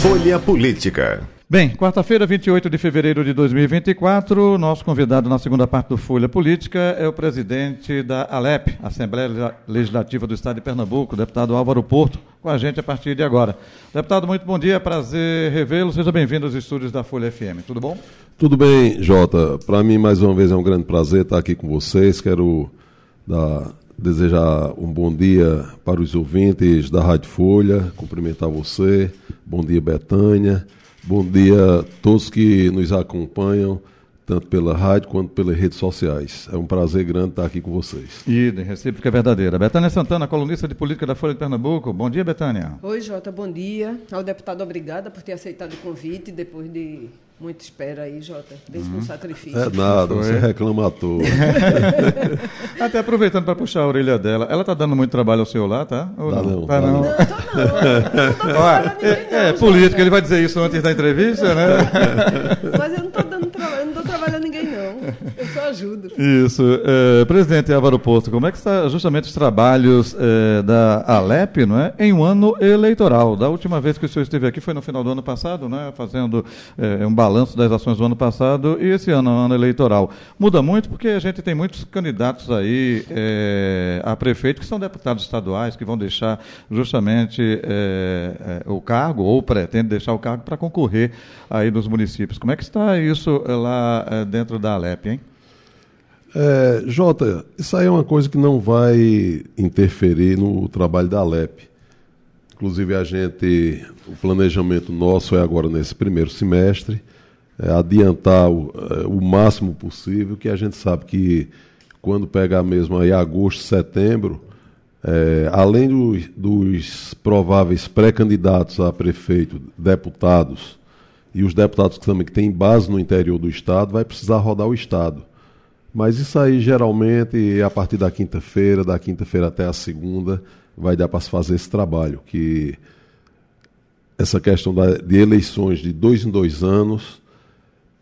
Folha Política. Bem, quarta-feira, 28 de fevereiro de 2024, nosso convidado na segunda parte do Folha Política é o presidente da ALEP, Assembleia Legislativa do Estado de Pernambuco, o deputado Álvaro Porto, com a gente a partir de agora. Deputado, muito bom dia, prazer revê-lo. Seja bem-vindo aos estúdios da Folha FM. Tudo bom? Tudo bem, Jota. Para mim, mais uma vez, é um grande prazer estar aqui com vocês. Quero dar, desejar um bom dia para os ouvintes da Rádio Folha, cumprimentar você. Bom dia, Betânia. Bom dia a todos que nos acompanham, tanto pela rádio quanto pelas redes sociais. É um prazer grande estar aqui com vocês. E de recíproca é verdadeira. Betânia Santana, colunista de política da Folha de Pernambuco. Bom dia, Betânia. Oi, Jota, bom dia. Ao deputado, obrigada por ter aceitado o convite depois de Muita espera aí, Jota. Desde um sacrifício. É nada, você reclama à toa. Até aproveitando para puxar a orelha dela, ela está dando muito trabalho ao senhor lá, tá? Ou tá não? Tá não. não. Não, tô não. não Olha, é, é político, ele vai dizer isso antes da entrevista, né? Mas eu não estou dando trabalhando ninguém, não. Eu só ajudo. Isso. É, presidente Álvaro Posto, como é que está justamente os trabalhos é, da Alep, não é? Em um ano eleitoral. Da última vez que o senhor esteve aqui foi no final do ano passado, né? Fazendo é, um balanço das ações do ano passado e esse ano, ano eleitoral. Muda muito porque a gente tem muitos candidatos aí é, a prefeito que são deputados estaduais que vão deixar justamente é, é, o cargo ou pretendem deixar o cargo para concorrer aí nos municípios. Como é que está isso lá dentro da Alep, hein? É, Jota, isso aí é uma coisa que não vai interferir no trabalho da Alep. Inclusive, a gente, o planejamento nosso é agora nesse primeiro semestre é, adiantar o, é, o, máximo possível, que a gente sabe que quando pegar mesmo aí agosto, setembro, é, além do, dos prováveis pré-candidatos a prefeito, deputados, e os deputados que também que têm base no interior do Estado, vai precisar rodar o Estado. Mas isso aí geralmente a partir da quinta-feira, da quinta-feira até a segunda, vai dar para se fazer esse trabalho. Que essa questão da, de eleições de dois em dois anos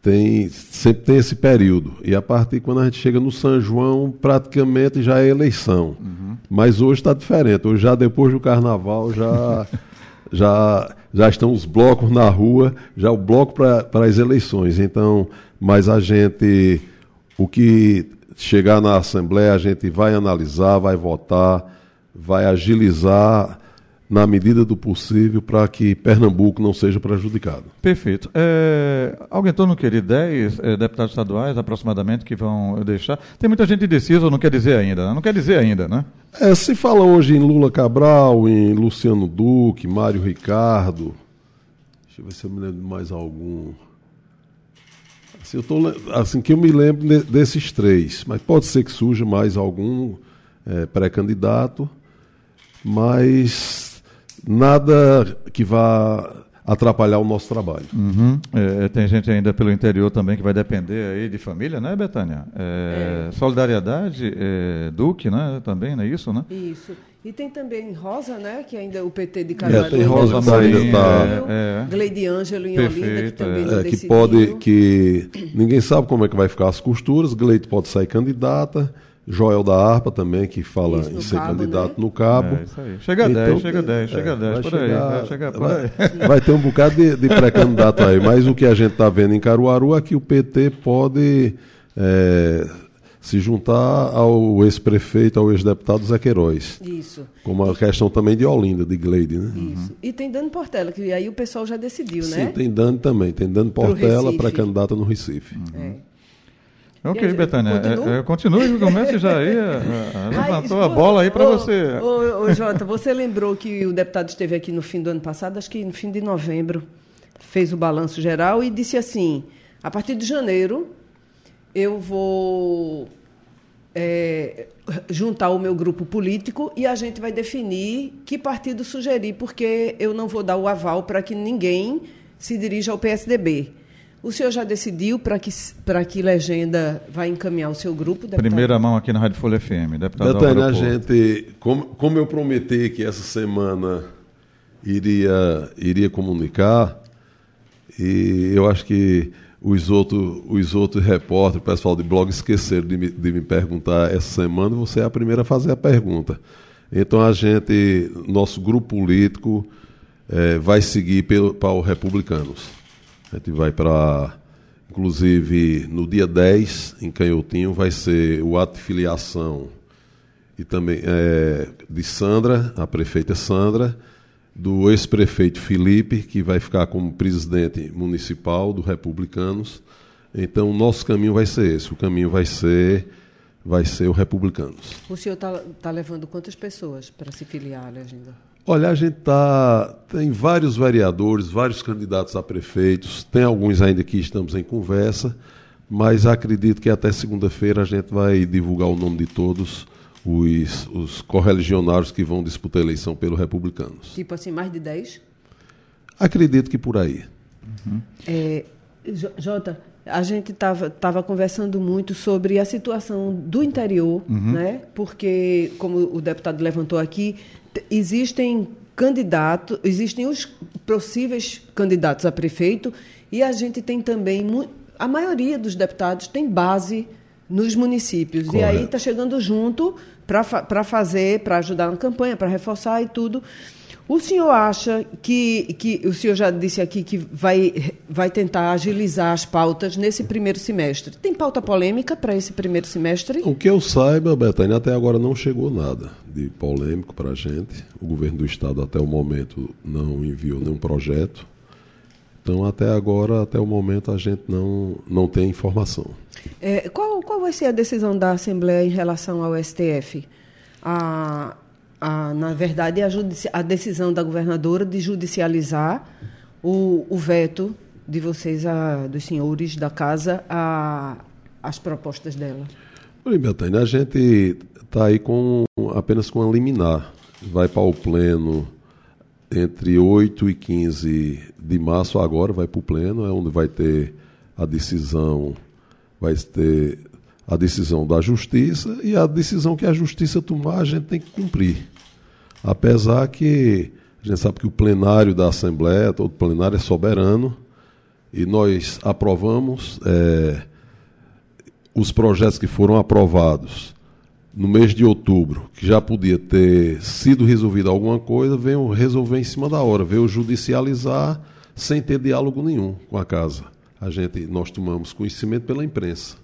tem, sempre tem esse período. E a partir quando a gente chega no São João, praticamente já é eleição. Uhum. Mas hoje está diferente. Hoje já depois do carnaval já, já, já estão os blocos na rua, já o bloco para as eleições. Então, mas a gente, o que chegar na Assembleia, a gente vai analisar, vai votar, vai agilizar na medida do possível para que Pernambuco não seja prejudicado. Perfeito. É, alguém não querer 10 é, deputados estaduais aproximadamente que vão deixar? Tem muita gente indecisa ou não quer dizer ainda, né? não quer dizer ainda, né? É, se fala hoje em Lula Cabral, em Luciano Duque, Mário Ricardo, deixa eu ver se eu me lembro de mais algum. Assim, eu tô, assim que eu me lembro de, desses três, mas pode ser que surja mais algum é, pré-candidato, mas nada que vá atrapalhar o nosso trabalho. Uhum. É, tem gente ainda pelo interior também que vai depender aí de família, né, Betânia? É, é. Solidariedade, é, Duque, né, também, não é isso, né? Isso. E tem também Rosa, né, que ainda o PT de Caruaru. É, tem Rosa que ainda está... É, Gleide Ângelo em Perfeito, Olinda, que também é, que pode, que ninguém sabe como é que vai ficar as costuras, Gleide pode sair candidata, Joel da Arpa também, que fala isso, em ser cabo, candidato né? no cabo. É, isso aí. Chega a então, 10, chega a 10, chega a 10, por chegar, aí. Vai, chegar por vai, aí. vai ter um bocado de, de pré-candidato aí, mas o que a gente está vendo em Caruaru é que o PT pode é, se juntar ao ex-prefeito, ao ex-deputado Zé Queiroz. Isso. Como a questão também de Olinda, de Gleide, né? Isso. Uhum. E tem Dani Portela, que aí o pessoal já decidiu, Sim, né? Sim, tem Dani também, tem Dani Portela, pré-candidata no Recife. Uhum. É. Ok, Betânia, é, é, continue, comece já aí, é, é, levantou a bola aí para você. Ô, ô, Jota, você lembrou que o deputado esteve aqui no fim do ano passado, acho que no fim de novembro, fez o balanço geral e disse assim, a partir de janeiro eu vou é, juntar o meu grupo político e a gente vai definir que partido sugerir, porque eu não vou dar o aval para que ninguém se dirija ao PSDB. O senhor já decidiu para que, para que legenda vai encaminhar o seu grupo, deputado? Primeira mão aqui na Rádio Folha FM, deputado Betânia, a gente, como, como eu prometi que essa semana iria, iria comunicar, e eu acho que os outros, os outros repórteres, o pessoal de blog esqueceram de me, de me perguntar essa semana, você é a primeira a fazer a pergunta. Então a gente, nosso grupo político, é, vai seguir pelo, para os republicanos. A gente vai para. Inclusive, no dia 10, em Canhotinho, vai ser o ato de filiação e também é, de Sandra, a prefeita Sandra, do ex-prefeito Felipe, que vai ficar como presidente municipal do Republicanos. Então, o nosso caminho vai ser esse. O caminho vai ser vai ser o Republicanos. O senhor está tá levando quantas pessoas para se filiar, Legenda? Olha, a gente tá tem vários vereadores, vários candidatos a prefeitos, tem alguns ainda que estamos em conversa, mas acredito que até segunda-feira a gente vai divulgar o nome de todos os, os correligionários que vão disputar a eleição pelo Republicanos. Tipo assim, mais de 10? Acredito que por aí. Uhum. É, Jota, a gente estava tava conversando muito sobre a situação do interior, uhum. né? porque, como o deputado levantou aqui, existem candidatos, existem os possíveis candidatos a prefeito e a gente tem também, a maioria dos deputados tem base nos municípios. Correto. E aí está chegando junto para fazer, para ajudar na campanha, para reforçar e tudo. O senhor acha que, que o senhor já disse aqui que vai, vai tentar agilizar as pautas nesse primeiro semestre? Tem pauta polêmica para esse primeiro semestre? O que eu saiba, Betânia, até agora não chegou nada de polêmico para a gente. O governo do estado até o momento não enviou nenhum projeto. Então, até agora, até o momento, a gente não, não tem informação. É, qual, qual vai ser a decisão da Assembleia em relação ao STF? A, a, na verdade, a, a decisão da governadora de judicializar o, o veto de vocês, a, dos senhores da casa, as propostas dela. Oi, Betânia, a gente está aí com apenas com a liminar. Vai para o pleno entre 8 e 15 de março agora, vai para o pleno, é onde vai ter a decisão, vai ter a decisão da justiça e a decisão que a justiça tomar a gente tem que cumprir. Apesar que a gente sabe que o plenário da Assembleia, todo plenário é soberano, e nós aprovamos é, os projetos que foram aprovados no mês de outubro, que já podia ter sido resolvida alguma coisa, veio resolver em cima da hora, veio judicializar sem ter diálogo nenhum com a casa. A gente, nós tomamos conhecimento pela imprensa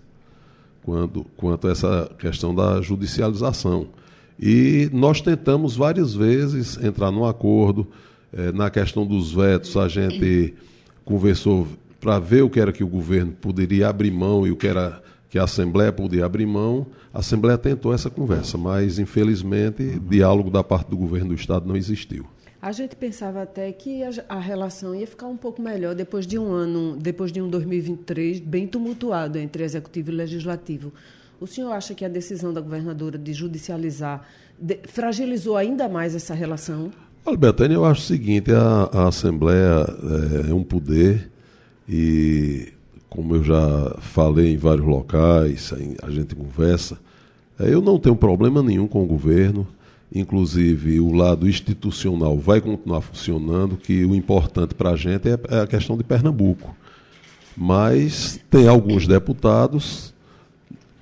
quando, quanto a essa questão da judicialização. E nós tentamos várias vezes entrar num acordo. Eh, na questão dos vetos, a gente conversou para ver o que era que o governo poderia abrir mão e o que era que a Assembleia podia abrir mão, a Assembleia tentou essa conversa, mas infelizmente diálogo da parte do governo do Estado não existiu. A gente pensava até que a, relação ia ficar um pouco melhor depois de um ano, depois de um 2023 bem tumultuado entre executivo e legislativo. O senhor acha que a decisão da governadora de judicializar de, fragilizou ainda mais essa relação? Olha, eu acho o seguinte: a, a Assembleia é, é um poder e como eu já falei em vários locais, a gente conversa, é, eu não tenho problema nenhum com o governo, inclusive o lado institucional vai continuar funcionando, que o importante para a gente é, é a questão de Pernambuco. Mas tem alguns deputados,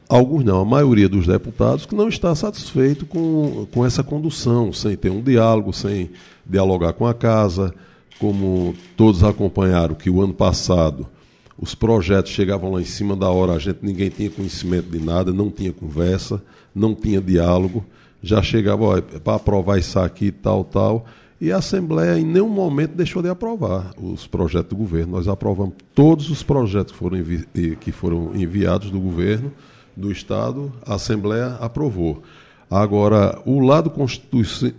alguns não, a maioria dos deputados, que não está satisfeito com, com essa condução, sem ter um diálogo, sem dialogar com a casa, como todos acompanharam que o ano passado os projetos chegavam lá em cima da hora, a gente ninguém tinha conhecimento de nada, não tinha conversa, não tinha diálogo, já chegava é para aprovar isso aqui, tal, tal. E a Assembleia em nenhum momento deixou de aprovar os projetos do governo. Nós aprovamos todos os projetos que foram, que foram enviados do governo, do Estado, a Assembleia aprovou. Agora, o lado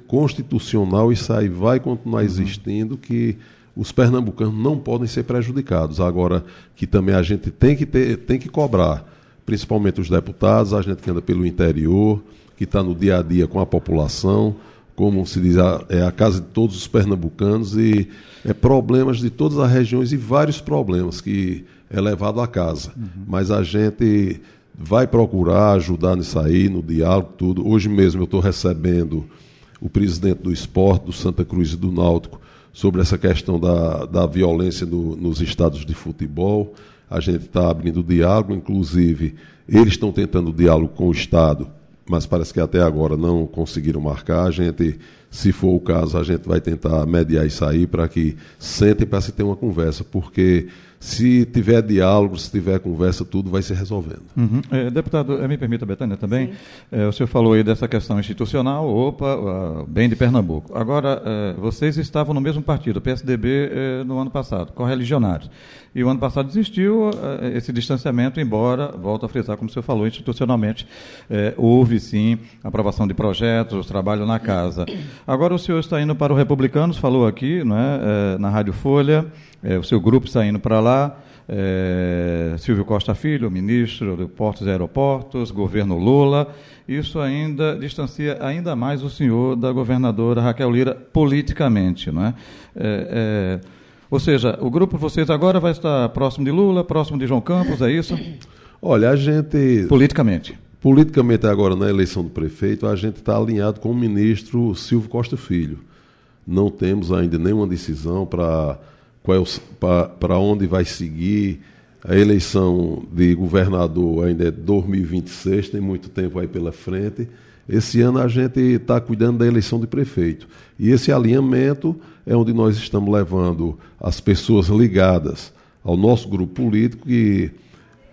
constitucional, isso aí vai continuar existindo, que os pernambucanos não podem ser prejudicados. Agora, que também a gente tem que, ter, tem que cobrar, principalmente os deputados, a gente que anda pelo interior, que está no dia a dia com a população, como se diz, é a casa de todos os pernambucanos e é problemas de todas as regiões e vários problemas que é levado à casa. Uhum. Mas a gente vai procurar ajudar nisso aí, no diálogo, tudo. Hoje mesmo eu estou recebendo o presidente do esporte, do Santa Cruz e do Náutico, sobre essa questão da, da violência no, nos estados de futebol. A gente está abrindo diálogo, inclusive, eles estão tentando diálogo com o Estado mas parece que até agora não conseguiram marcar. A gente, se for o caso, a gente vai tentar mediar isso aí para que sentem para se ter uma conversa, porque se tiver diálogo, se tiver conversa, tudo vai se resolvendo. Uhum. É, deputado, me permita, Betânia, também. É, o senhor falou aí dessa questão institucional, opa, uh, bem de Pernambuco. Agora, uh, vocês estavam no mesmo partido, PSDB, no ano passado, correligionários. E o ano passado existiu esse distanciamento, embora, volto a frisar, como o senhor falou, institucionalmente, houve sim aprovação de projetos, trabalho na casa. Agora o senhor está indo para o Republicanos, falou aqui, não é, na Rádio Folha, é, o seu grupo está indo para lá. É, Silvio Costa Filho, ministro de Portos e Aeroportos, governo Lula. Isso ainda distancia ainda mais o senhor da governadora Raquel Lira politicamente, não é? é, é ou seja, o grupo vocês agora vai estar próximo de Lula, próximo de João Campos, é isso? Olha, a gente. Politicamente. Politicamente, agora, na eleição do prefeito, a gente está alinhado com o ministro Silvio Costa Filho. Não temos ainda nenhuma decisão para é para onde vai seguir. A eleição de governador ainda é 2026, tem muito tempo aí pela frente. Esse ano a gente está cuidando da eleição de prefeito. E esse alinhamento é onde nós estamos levando as pessoas ligadas ao nosso grupo político que,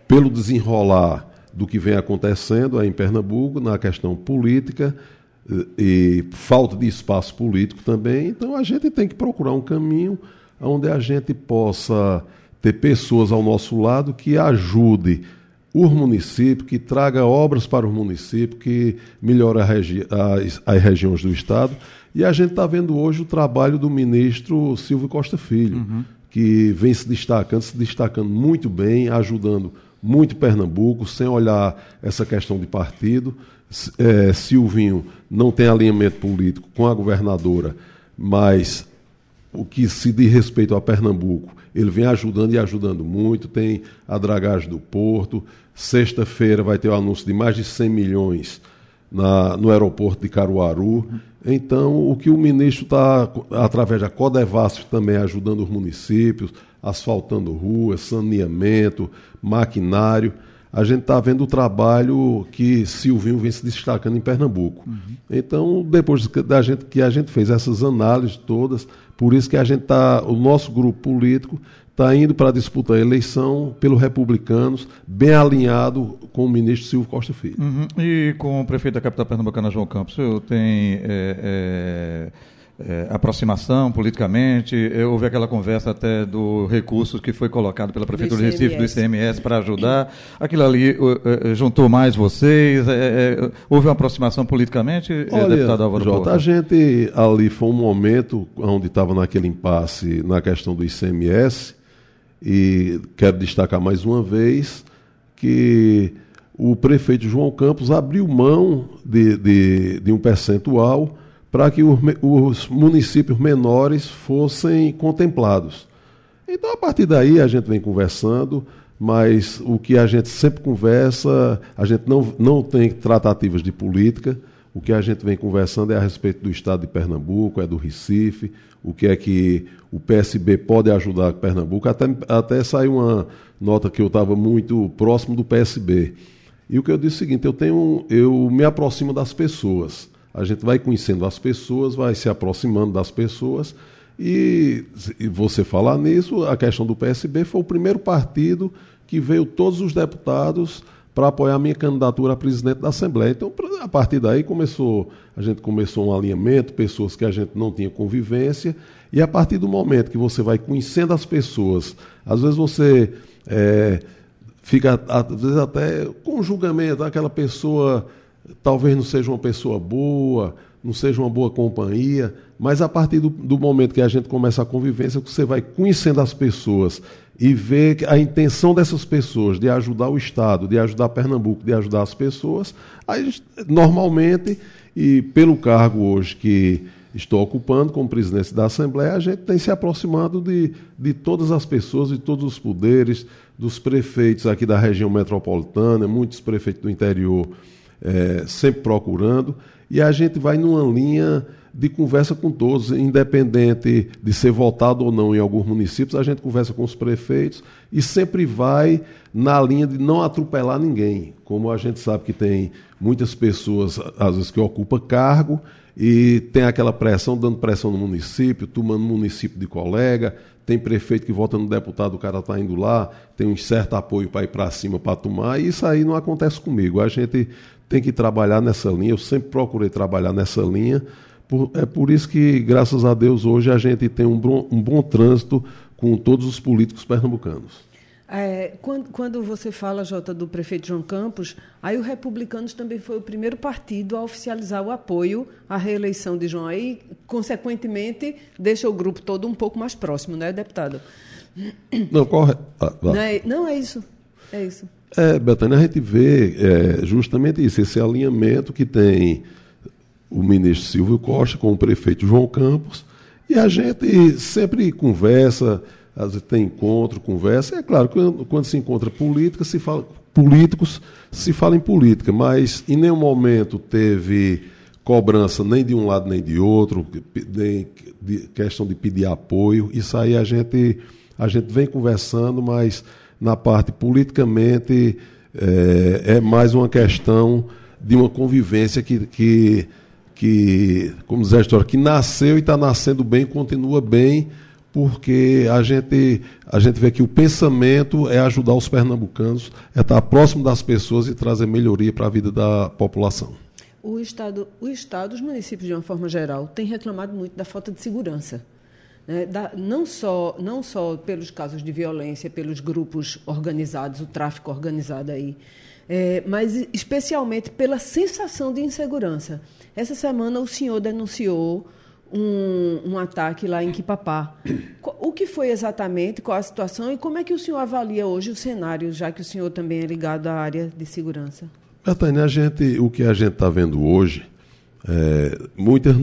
pelo desenrolar do que vem acontecendo aí em Pernambuco, na questão política e, e falta de espaço político também, então a gente tem que procurar um caminho onde a gente possa ter pessoas ao nosso lado que ajude o município, que traga obras para o município, que melhore regi as, as, regiões do Estado. E a gente está vendo hoje o trabalho do ministro Silvio Costa Filho, uhum. que vem se destacando, se destacando muito bem, ajudando muito Pernambuco, sem olhar essa questão de partido. É, Silvinho não tem alinhamento político com a governadora, mas o que se diz respeito a Pernambuco, ele vem ajudando e ajudando muito. Tem a dragagem do Porto. Sexta-feira vai ter o anúncio de mais de 100 milhões na, no aeroporto de Caruaru. Então, o que o ministro está, através da Codevasf, também ajudando os municípios, asfaltando ruas, saneamento, maquinário a gente está vendo o trabalho que Silvinho vem se destacando em Pernambuco. Uhum. Então, depois da gente, que a gente fez essas análises todas, por isso que a gente está, o nosso grupo político está indo para disputar a eleição pelos republicanos, bem alinhado com o ministro Silvio Costa Filho. Uhum. E com o prefeito da capital pernambucana, João Campos, o tem. É, é é, aproximação politicamente. Houve aquela conversa até do recurso que foi colocado pela Prefeitura do Recife, do ICMS, para ajudar. Aquilo ali uh, juntou mais vocês? Uh, houve uma aproximação politicamente, Olha, deputado Álvaro Jota, A gente ali foi um momento onde estava naquele impasse na questão do ICMS, e quero destacar mais uma vez que o prefeito João Campos abriu mão de, de, de um percentual para que os municípios menores fossem contemplados. Então, a partir daí, a gente vem conversando, mas o que a gente sempre conversa, a gente não, não tem tratativas de política, o que a gente vem conversando é a respeito do estado de Pernambuco, é do Recife, o que é que o PSB pode ajudar Pernambuco. Até, até saiu uma nota que eu estava muito próximo do PSB. E o que eu disse é o seguinte: eu, tenho, eu me aproximo das pessoas a gente vai conhecendo as pessoas, vai se aproximando das pessoas. E, e você falar nisso, a questão do PSB foi o primeiro partido que veio todos os deputados para apoiar a minha candidatura a presidente da Assembleia. Então, a partir daí começou, a gente começou um alinhamento, pessoas que a gente não tinha convivência, e a partir do momento que você vai conhecendo as pessoas, às vezes você é, fica, às vezes até com julgamento, aquela pessoa talvez não seja uma pessoa boa, não seja uma boa companhia, mas a partir do, do, momento que a gente começa a convivência, você vai conhecendo as pessoas e ver a intenção dessas pessoas de ajudar o Estado, de ajudar Pernambuco, de ajudar as pessoas, aí normalmente, e pelo cargo hoje que estou ocupando como presidente da Assembleia, a gente tem se aproximado de, de todas as pessoas, de todos os poderes, dos prefeitos aqui da região metropolitana, muitos prefeitos do interior é, sempre procurando. e a gente vai numa linha de conversa com todos, independente de ser votado ou não em alguns municípios, a gente conversa com os prefeitos e sempre vai na linha de não atropelar ninguém. Como a gente sabe que tem muitas pessoas, às vezes, que ocupam cargo e tem aquela pressão, dando pressão no município, tomando município de colega, tem prefeito que vota no deputado, o cara está indo lá, tem um certo apoio para ir para cima para tomar, e isso aí não acontece comigo. A gente tem que trabalhar nessa linha, eu sempre procurei trabalhar nessa linha, por, é por isso que, graças a Deus, hoje a gente tem um bom, um bom trânsito com todos os políticos pernambucanos. É, quando, quando, você fala, Jota, do prefeito João Campos, aí o Republicanos também foi o primeiro partido a oficializar o apoio à reeleição de João. Aí, consequentemente, deixa o grupo todo um pouco mais próximo, né, deputado? Não, corre. Ah, não, é, não, é isso. É isso. É, Betânia, a gente vê é, justamente isso, esse alinhamento que tem o ministro Silvio Costa com o prefeito João Campos, e a gente sempre conversa, às vezes tem encontro, conversa. É claro, quando, quando se encontra política, se fala, políticos, se fala em política, mas em nenhum momento teve cobrança nem de um lado nem de outro, nem de questão de pedir apoio. Isso aí a gente, a gente vem conversando, mas na parte politicamente é, é mais uma questão de uma convivência que, que que, como diz a história, que nasceu e está nascendo bem, continua bem, porque a gente, a gente vê que o pensamento é ajudar os pernambucanos, é estar próximo das pessoas e trazer melhoria para a vida da população. O Estado, o Estado, os municípios, de uma forma geral, têm reclamado muito da falta de segurança. Né? Da, não, só, não só pelos casos de violência, pelos grupos organizados, o tráfico organizado aí, é, mas especialmente pela sensação de insegurança. Essa semana o senhor denunciou um, um, ataque lá em Quipapá. O que foi exatamente, qual a situação e como é que o senhor avalia hoje o cenário, já que o senhor também é ligado à área de segurança? Betânia, a gente, o que a gente está vendo hoje, é, muitas,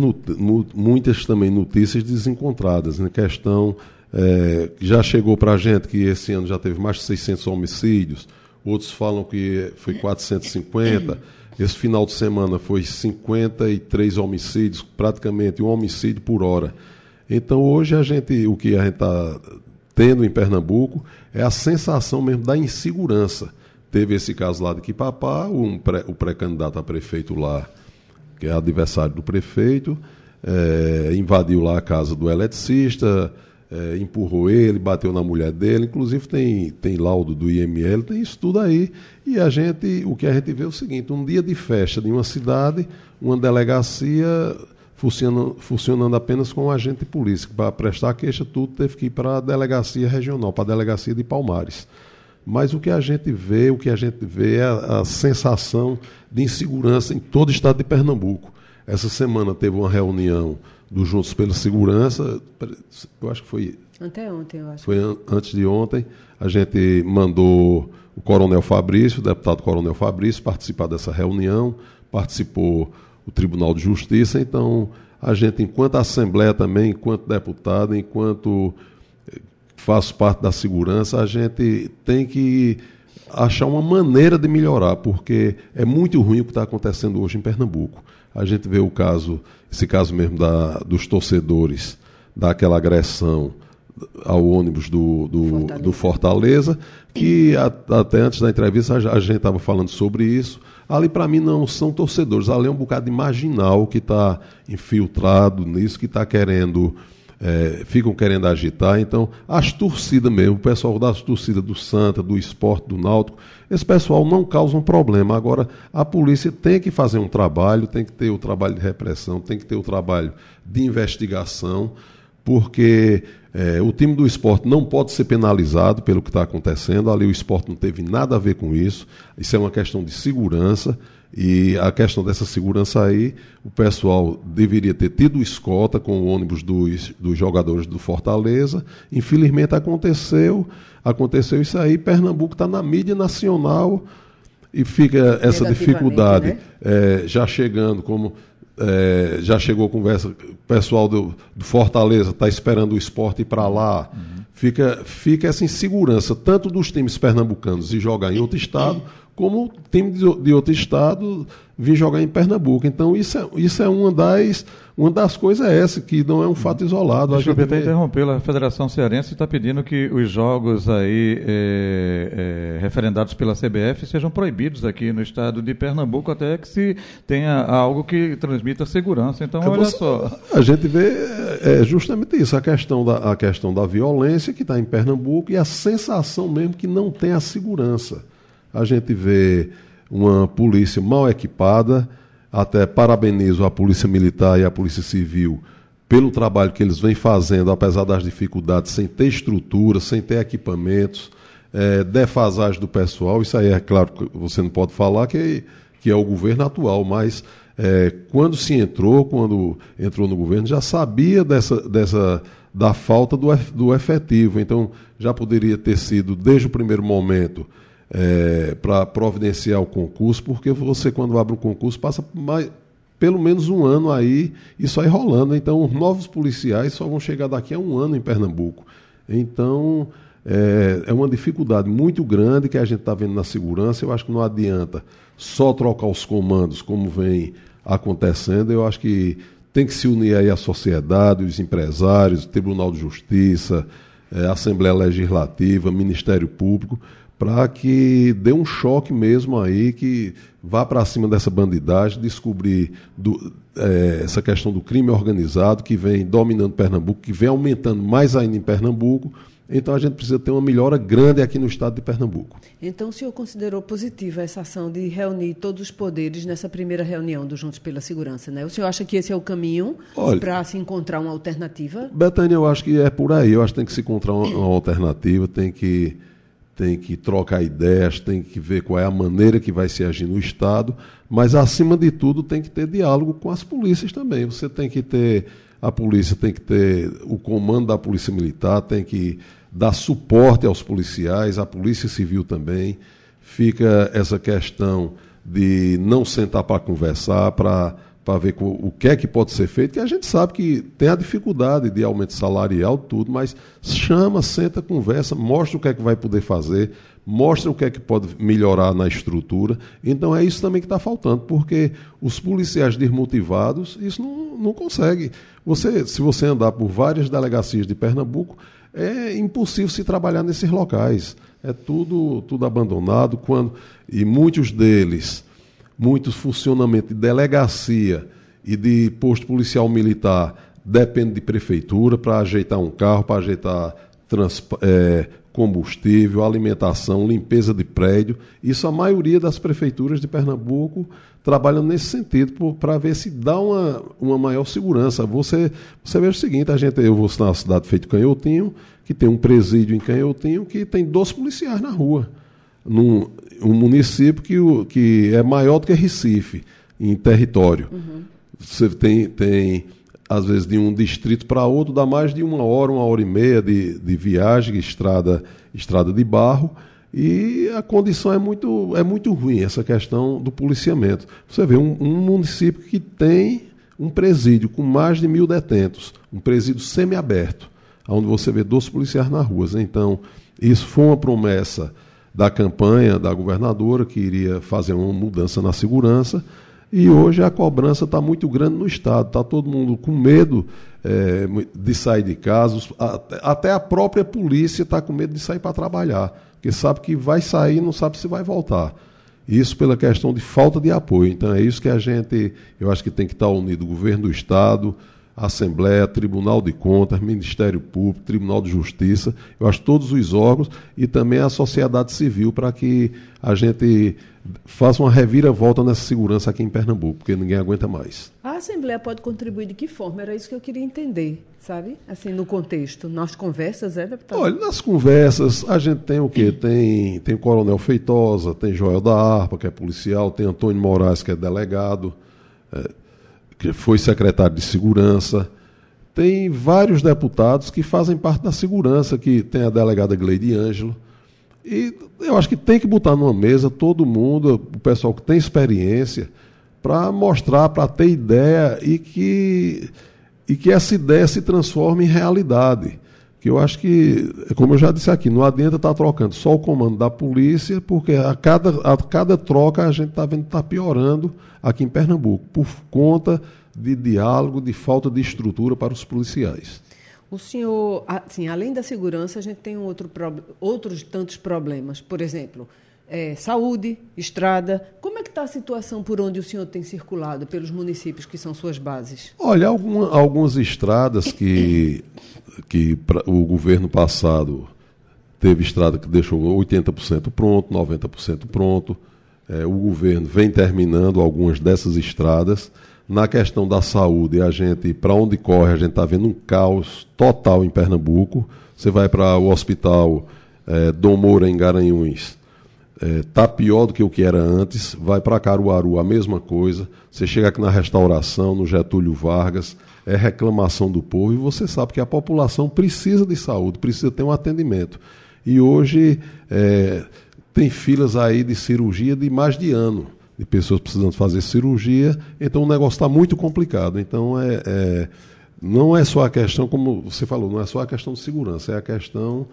muitas também notícias desencontradas, né? questão é, já chegou para a gente que esse ano já teve mais de 600 homicídios, outros falam que foi 450. Esse final de semana foi 53 homicídios, praticamente um homicídio por hora. Então hoje a gente, o que a gente está tendo em Pernambuco é a sensação mesmo da insegurança. Teve esse caso lá de Quipapá, um pré, o pré-candidato a prefeito lá, que é adversário do prefeito, é, invadiu lá a casa do eletricista, é, empurrou ele, bateu na mulher dele, inclusive tem, tem laudo do IML, tem isso tudo aí. E a gente, o que a gente vê é o seguinte, um dia de festa de uma cidade, uma delegacia funcionando, funcionando apenas com um agente polícia. Para prestar queixa, tudo teve que ir para a delegacia regional, para a delegacia de Palmares. Mas o que a gente vê, o que a gente vê é a, a sensação de insegurança em todo o estado de Pernambuco. Essa semana teve uma reunião do Juntos pela Segurança, eu acho que foi. Anteontem, eu acho. Foi an antes de ontem. A gente mandou o Coronel Fabrício, o deputado Coronel Fabrício, participar dessa reunião, participou o Tribunal de Justiça. Então, a gente, enquanto Assembleia também, enquanto deputado, enquanto faço parte da segurança, a gente tem que achar uma maneira de melhorar, porque é muito ruim o que está acontecendo hoje em Pernambuco. A gente vê o caso, esse caso mesmo da, dos torcedores, daquela agressão ao ônibus do, do Fortaleza, do Fortaleza que a, até antes da entrevista a gente estava falando sobre isso. Ali, para mim, não são torcedores, ali é um bocado de marginal que está infiltrado nisso, que está querendo é, ficam querendo agitar. Então, as torcidas mesmo, o pessoal das torcidas do Santa, do esporte, do Náutico, esse pessoal não causa um problema. Agora, a polícia tem que fazer um trabalho, tem que ter o trabalho de repressão, tem que ter o trabalho de investigação, porque é, o time do esporte não pode ser penalizado pelo que está acontecendo. Ali o esporte não teve nada a ver com isso. Isso é uma questão de segurança. E a questão dessa segurança aí, o pessoal deveria ter tido escolta com o ônibus dos, dos jogadores do Fortaleza. Infelizmente aconteceu, aconteceu isso aí. Pernambuco está na mídia nacional e fica essa dificuldade né? é, já chegando como é, já chegou conversa, o pessoal do, do Fortaleza está esperando o esporte ir para lá. Uhum. Fica, fica essa insegurança, tanto dos times pernambucanos de jogar em outro estado, como time de, outro estado vir jogar em Pernambuco. Então, isso é, isso é uma, das, uma das coisas é essa, que não é um fato isolado. Deixa eu até interromper, a Federação Cearense está pedindo que os jogos aí é, é, referendados pela CBF sejam proibidos aqui no estado de Pernambuco, até que se tenha algo que transmita segurança. Então, é olha você, só. A gente vê é, justamente isso, a questão da, a questão da violência que está em Pernambuco e a sensação mesmo que não tem a segurança a gente vê uma polícia mal equipada, até parabenizo a Polícia Militar e a Polícia Civil pelo trabalho que eles vêm fazendo, apesar das dificuldades, sem ter estrutura, sem ter equipamentos, é, defasagem do pessoal. Isso aí é claro que você não pode falar que, que é o governo atual, mas é, quando se entrou, quando entrou no governo, já sabia dessa, dessa da falta do, do efetivo. Então já poderia ter sido, desde o primeiro momento, é, para providenciar o concurso, porque você, quando abre um concurso, passa mais, pelo menos um ano aí, isso aí rolando. Então, os novos policiais só vão chegar daqui a um ano em Pernambuco. Então, é, é uma dificuldade muito grande que a gente está vendo na segurança. Eu acho que não adianta só trocar os comandos, como vem acontecendo. Eu acho que tem que se unir aí a sociedade, os empresários, o Tribunal de Justiça, é, Assembleia Legislativa, Ministério Público, para que dê um choque mesmo aí, que vá para cima dessa bandidagem, descobrir do, é, essa questão do crime organizado que vem dominando Pernambuco, que vem aumentando mais ainda em Pernambuco. Então a gente precisa ter uma melhora grande aqui no estado de Pernambuco. Então o senhor considerou positiva essa ação de reunir todos os poderes nessa primeira reunião do Juntos pela Segurança, né? O senhor acha que esse é o caminho para se encontrar uma alternativa? Betânia, eu acho que é por aí. Eu acho que tem que se encontrar uma, uma alternativa, tem que tem que trocar ideias, tem que ver qual é a maneira que vai se agir no Estado, mas acima de tudo tem que ter diálogo com as polícias também. Você tem que ter, a polícia tem que ter o comando da Polícia Militar, tem que dar suporte aos policiais, a Polícia Civil também. Fica essa questão de não sentar para conversar, para para ver o que é que pode ser feito, que a gente sabe que tem a dificuldade de aumento salarial, tudo, mas chama, senta, conversa, mostra o que é que vai poder fazer, mostra o que é que pode melhorar na estrutura. Então é isso também que está faltando, porque os policiais desmotivados, isso não, não consegue. Você, se você andar por várias delegacias de Pernambuco, é impossível se trabalhar nesses locais. É tudo, tudo abandonado, quando e muitos deles muitos funcionamento de delegacia e de posto policial militar depende de prefeitura para ajeitar um carro, para ajeitar é, combustível, alimentação, limpeza de prédio. Isso a maioria das prefeituras de Pernambuco trabalham nesse sentido para ver se dá uma, uma maior segurança. Você, você vê o seguinte, a gente, eu vou na cidade feito Canhotinho, que tem um presídio em Canhotinho que tem dois policiais na rua num um município que, que é maior do que Recife em território. Uhum. Você tem, tem, às vezes, de um distrito para outro, dá mais de uma hora, uma hora e meia de, de viagem, estrada, estrada de barro, e a condição é muito, é muito ruim, essa questão do policiamento. Você vê um, um município que tem um presídio com mais de mil detentos, um presídio semiaberto, onde você vê dois policiais na rua. Então, isso foi uma promessa da campanha da governadora, que iria fazer uma mudança na segurança, e hoje a cobrança está muito grande no Estado. Está todo mundo com medo é, de sair de casa, até a própria polícia está com medo de sair para trabalhar, porque sabe que vai sair não sabe se vai voltar. Isso pela questão de falta de apoio. Então é isso que a gente, eu acho que tem que estar unido, o governo do Estado, Assembleia, Tribunal de Contas, Ministério Público, Tribunal de Justiça, eu acho todos os órgãos e também a sociedade civil para que a gente faça uma reviravolta nessa segurança aqui em Pernambuco, porque ninguém aguenta mais. A Assembleia pode contribuir de que forma? Era isso que eu queria entender, sabe? Assim, no contexto, nas conversas, é, deputado? Olha, nas conversas a gente tem o quê? Tem, tem o Coronel Feitosa, tem Joel da Arpa, que é policial, tem Antônio Moraes, que é delegado. É, que foi secretário de Segurança. Tem vários deputados que fazem parte da segurança, que tem a delegada Gleide Ângelo. E eu acho que tem que botar numa mesa todo mundo, o pessoal que tem experiência, para mostrar, para ter ideia e que, e que essa ideia se transforme em realidade. Que eu acho que, como eu já disse aqui, não adianta estar tá trocando só o comando da polícia, porque a cada, a cada troca a gente está vendo que está piorando aqui em Pernambuco, por conta de diálogo, de falta de estrutura para os policiais. O senhor, assim, além da segurança, a gente tem outro, outros tantos problemas. Por exemplo, é, saúde, estrada. Como é que está a situação por onde o senhor tem circulado, pelos municípios que são suas bases? Olha, alguma, algumas estradas que, que pra, o governo passado teve estrada que deixou 80% pronto, 90% pronto. É, o governo vem terminando algumas dessas estradas. Na questão da saúde, a gente, para onde corre, a gente está vendo um caos total em Pernambuco. Você vai para o hospital é, Dom Moura, em Garanhuns, está é, pior do que o que era antes. Vai para Caruaru, a mesma coisa. Você chega aqui na restauração, no Getúlio Vargas, é reclamação do povo e você sabe que a população precisa de saúde, precisa ter um atendimento. E hoje é, tem filas aí de cirurgia de mais de ano de pessoas precisando fazer cirurgia, então o negócio está muito complicado. Então é, é, não é só a questão, como você falou, não é só a questão de segurança, é a questão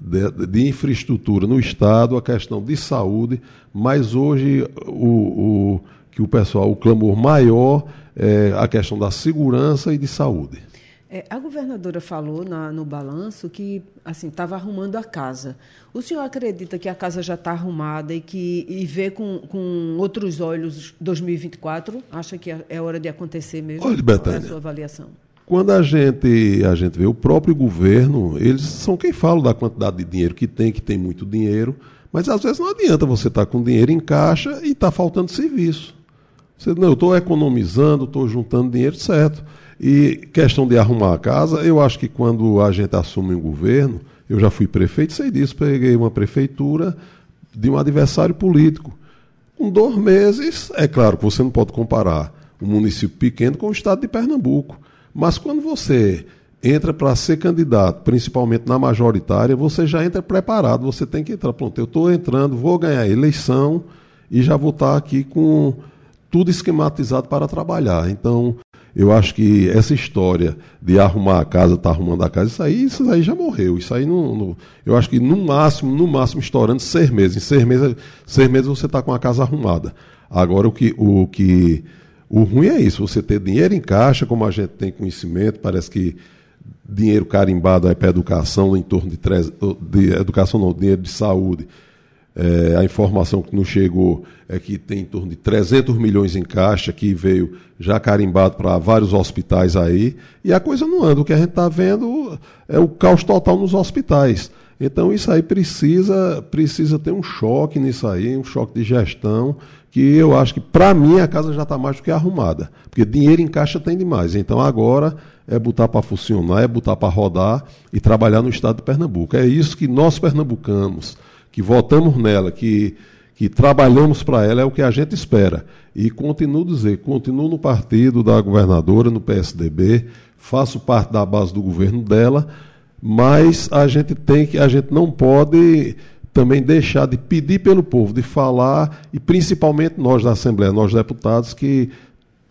de, de infraestrutura no Estado, a questão de saúde, mas hoje o, o que o pessoal, o clamor maior é a questão da segurança e de saúde. É, a governadora falou na, no balanço que assim estava arrumando a casa. O senhor acredita que a casa já está arrumada e que e vê com, com outros olhos 2024? Acha que é, é hora de acontecer mesmo? Olha, Betânia, Qual é a sua avaliação? Quando a gente, a gente vê o próprio governo, eles são quem fala da quantidade de dinheiro que tem, que tem muito dinheiro, mas às vezes não adianta você estar tá com dinheiro em caixa e está faltando serviço. Você, não, eu estou economizando, estou juntando dinheiro, certo. E questão de arrumar a casa, eu acho que quando a gente assume um governo, eu já fui prefeito, sei disso, peguei uma prefeitura de um adversário político. Com dois meses, é claro que você não pode comparar um município pequeno com o estado de Pernambuco. Mas quando você entra para ser candidato, principalmente na majoritária, você já entra preparado, você tem que entrar. Pronto, eu estou entrando, vou ganhar a eleição e já vou estar aqui com tudo esquematizado para trabalhar. Então, eu acho que essa história de arrumar a casa, tá arrumando a casa, isso aí, isso aí já morreu. Isso aí não, não eu acho que no máximo, no máximo estourando seis meses. Em seis meses, seis meses você está com a casa arrumada. Agora o que o que o ruim é isso, você ter dinheiro em caixa, como a gente tem conhecimento, parece que dinheiro carimbado é para educação em torno de, treze, de educação não, dinheiro de saúde é, a informação que nos chegou é que tem em torno de 300 milhões em caixa, que veio já carimbado para vários hospitais aí, e a coisa não anda. O que a gente está vendo é o caos total nos hospitais. Então isso aí precisa, precisa ter um choque nisso aí, um choque de gestão, que eu acho que para mim a casa já está mais do que arrumada. Porque dinheiro em caixa tem demais. Então agora é botar para funcionar, é botar para rodar e trabalhar no estado de Pernambuco. É isso que nós pernambucanos que votamos nela, que, que trabalhamos para ela, é o que a gente espera. E continuo dizer, continuo no partido da governadora, no PSDB, faço parte da base do governo dela, mas a gente tem que, a gente não pode também deixar de pedir pelo povo, de falar, e principalmente nós da Assembleia, nós deputados, que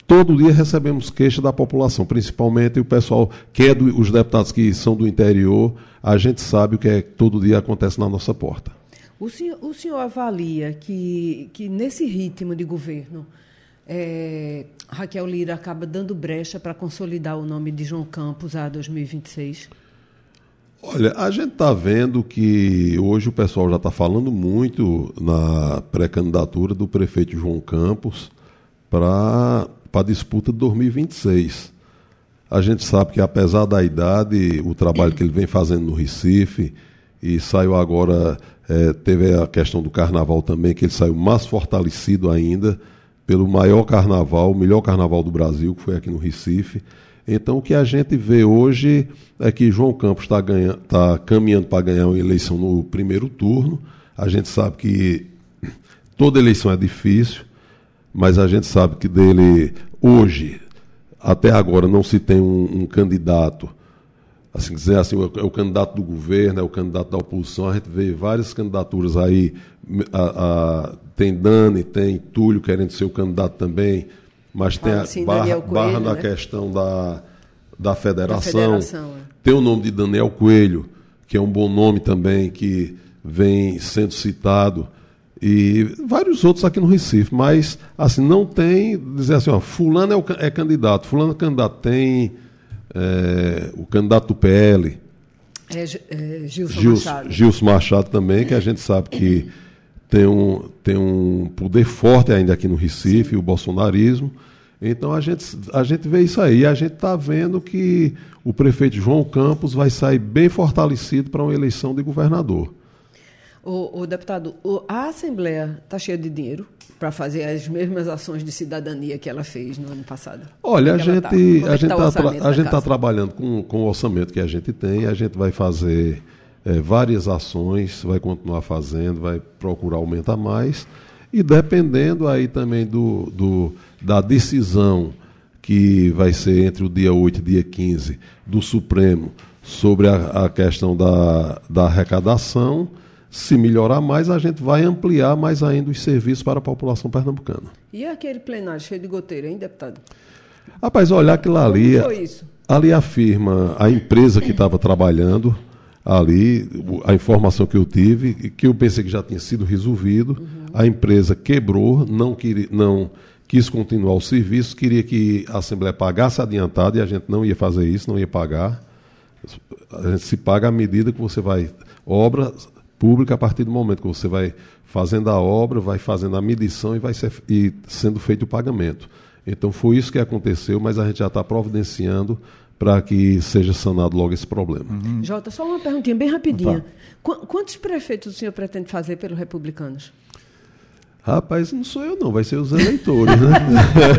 todo dia recebemos queixa da população, principalmente o pessoal que é do, os deputados que são do interior, a gente sabe o que é todo dia acontece na nossa porta. O senhor, o senhor avalia que, que nesse ritmo de governo, é, Raquel Lira acaba dando brecha para consolidar o nome de João Campos a 2026? Olha, a gente está vendo que hoje o pessoal já está falando muito na pré-candidatura do prefeito João Campos para a disputa de 2026. A gente sabe que, apesar da idade, o trabalho que ele vem fazendo no Recife, e saiu agora é, teve a questão do carnaval também, que ele saiu mais fortalecido ainda pelo maior carnaval, o melhor carnaval do Brasil, que foi aqui no Recife. Então, o que a gente vê hoje é que João Campos está tá caminhando para ganhar uma eleição no primeiro turno. A gente sabe que toda eleição é difícil, mas a gente sabe que dele, hoje, até agora, não se tem um, um candidato assim dizer assim, é o candidato do governo, é o candidato da oposição, a gente vê várias candidaturas aí, a, a, tem Dani, tem Túlio querendo ser o candidato também, mas tem a barra, Coelho, barra da né? questão da, da federação. Da federação, é. Tem o nome de Daniel Coelho, que é um bom nome também, que vem sendo citado. E vários outros aqui no Recife, mas assim, não tem dizer assim, ó, fulano é, o, é candidato, fulano é candidato, tem é, o candidato do PL. É, é Gilson, Gilson Machado. Gilson Machado também, que a gente sabe que tem um, tem um poder forte ainda aqui no Recife, o bolsonarismo. Então a gente, a gente vê isso aí. E a gente está vendo que o prefeito João Campos vai sair bem fortalecido para uma eleição de governador. O, o deputado, o, a Assembleia está cheia de dinheiro para fazer as mesmas ações de cidadania que ela fez no ano passado? Olha, a gente tá? a gente está tá a gente tá trabalhando com, com o orçamento que a gente tem. A gente vai fazer é, várias ações, vai continuar fazendo, vai procurar aumentar mais. E dependendo aí também do, do, da decisão que vai ser entre o dia 8 e dia 15 do Supremo sobre a, a questão da, da arrecadação, se melhorar mais, a gente vai ampliar mais ainda os serviços para a população pernambucana. E aquele plenário cheio de goteira, hein, deputado? Rapaz, olha aquilo ali. Como foi isso? Ali afirma a empresa que estava trabalhando, ali, a informação que eu tive, que eu pensei que já tinha sido resolvido, uhum. a empresa quebrou, não, queria, não quis continuar o serviço, queria que a Assembleia pagasse adiantado e a gente não ia fazer isso, não ia pagar. A gente se paga à medida que você vai. Obra pública a partir do momento que você vai fazendo a obra, vai fazendo a medição e vai ser, e sendo feito o pagamento. Então foi isso que aconteceu, mas a gente já está providenciando para que seja sanado logo esse problema. Uhum. Jota, só uma perguntinha bem rapidinha. Qu quantos prefeitos o senhor pretende fazer pelos republicanos? Rapaz, não sou eu não, vai ser os eleitores, né?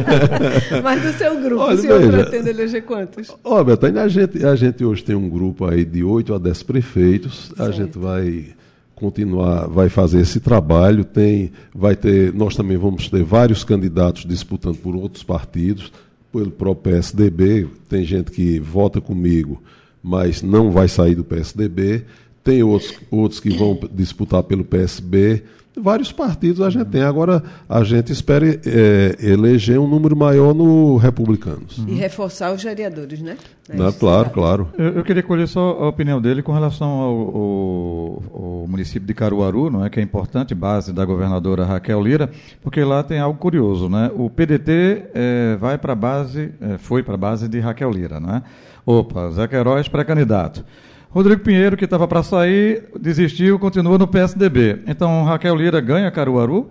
Mas do seu grupo, Olha, o senhor veja, pretende eleger quantos? Ó, Betânia, a gente, a gente hoje tem um grupo aí de 8 a 10 prefeitos, certo. a gente vai continuar, vai fazer esse trabalho. Tem, vai ter, nós também vamos ter vários candidatos disputando por outros partidos, pelo próprio PSDB. Tem gente que vota comigo, mas não vai sair do PSDB. Tem outros, outros que vão disputar pelo PSB vários partidos a gente tem. Agora, a gente espera é, eleger um número maior no Republicanos. E reforçar os vereadores, né? É Não, claro, claro. Eu, eu, queria colher só a opinião dele com relação ao, ao, ao, município de Caruaru, não é que é importante, base da governadora Raquel Lira, porque lá tem algo curioso, né? O PDT é, vai para a base, é, foi para a base de Raquel Lira, não é? Opa, Zé Queiroz pré-candidato. Rodrigo Pinheiro, que estava para sair, desistiu, continua no PSDB. Então, Raquel Lira ganha Caruaru?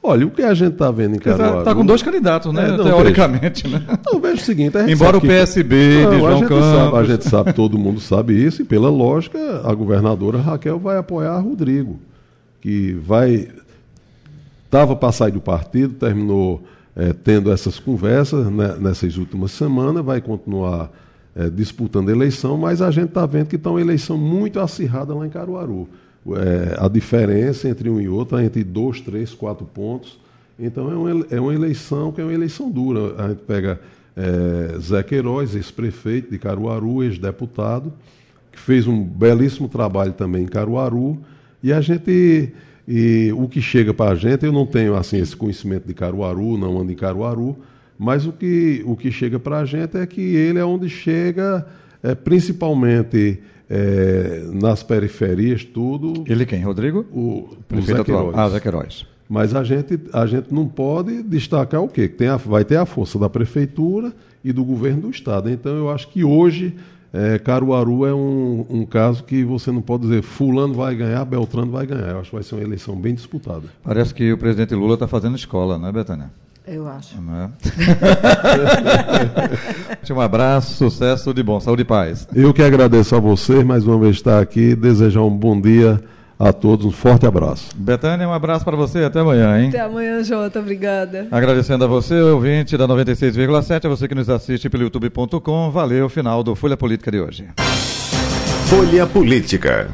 Olha, o que a gente está vendo em Caruaru... Está com dois candidatos, né? É, não, Teoricamente, vejo. né? Não, vejo o seguinte... Embora o PSB não, de João a gente Campos... Sabe, a gente sabe, todo mundo sabe isso, e pela lógica, a governadora Raquel vai apoiar Rodrigo, que vai... Estava para sair do partido, terminou é, tendo essas conversas né, nessas últimas semanas, vai continuar é, disputando eleição, mas a gente está vendo que está uma eleição muito acirrada lá em Caruaru. É, a diferença entre um e outro é entre dois, três, quatro pontos. Então é uma, é uma eleição que é uma eleição dura. A gente pega é, Zé Queiroz, ex-prefeito de Caruaru, ex-deputado, que fez um belíssimo trabalho também em Caruaru. E a gente. E o que chega para a gente, eu não tenho assim esse conhecimento de Caruaru, não ando em Caruaru, mas o que, o que chega para a gente é que ele é onde chega, é, principalmente é, nas periferias, tudo. Ele quem? Rodrigo? O, o Zé atual. Ah, Zé Queiroz. Mas a gente, a gente não pode destacar o quê? Que tem a, vai ter a força da prefeitura e do governo do estado. Então eu acho que hoje é, Caruaru é um, um, caso que você não pode dizer fulano vai ganhar, Beltrano vai ganhar. Eu acho que vai ser uma eleição bem disputada. Parece que o presidente Lula está fazendo escola, né, Betânia? Eu acho. É? um abraço, sucesso de bom, saúde e paz. Eu que agradeço a você mais uma vez estar aqui, desejar um bom dia a todos, um forte abraço. Betânia, um abraço para você até amanhã, hein? Até amanhã, Jota, obrigada. Agradecendo a você, ouvinte da 96,7, a você que nos assiste pelo youtube.com. Valeu, final do Folha Política de hoje. Folha Política.